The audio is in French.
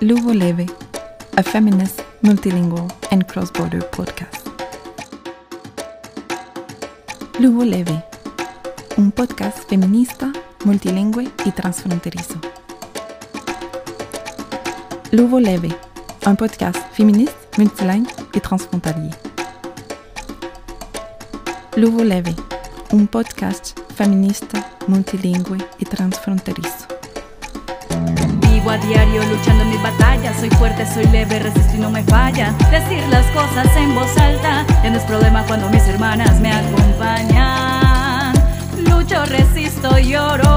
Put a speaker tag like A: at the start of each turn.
A: Luvo Leve, a feminist, multilingual, and cross border podcast. Luvo Leve, un podcast feminista, multilingüe y transfronterizo. Luvo Leve, un podcast féministe, multilingue et transfrontalier. Leve, un podcast feminista, multilingüe y transfronterizo.
B: A diario luchando en mis batallas, soy fuerte, soy leve, resisto y no me falla. Decir las cosas en voz alta, ya no es problema cuando mis hermanas me acompañan. Lucho, resisto lloro.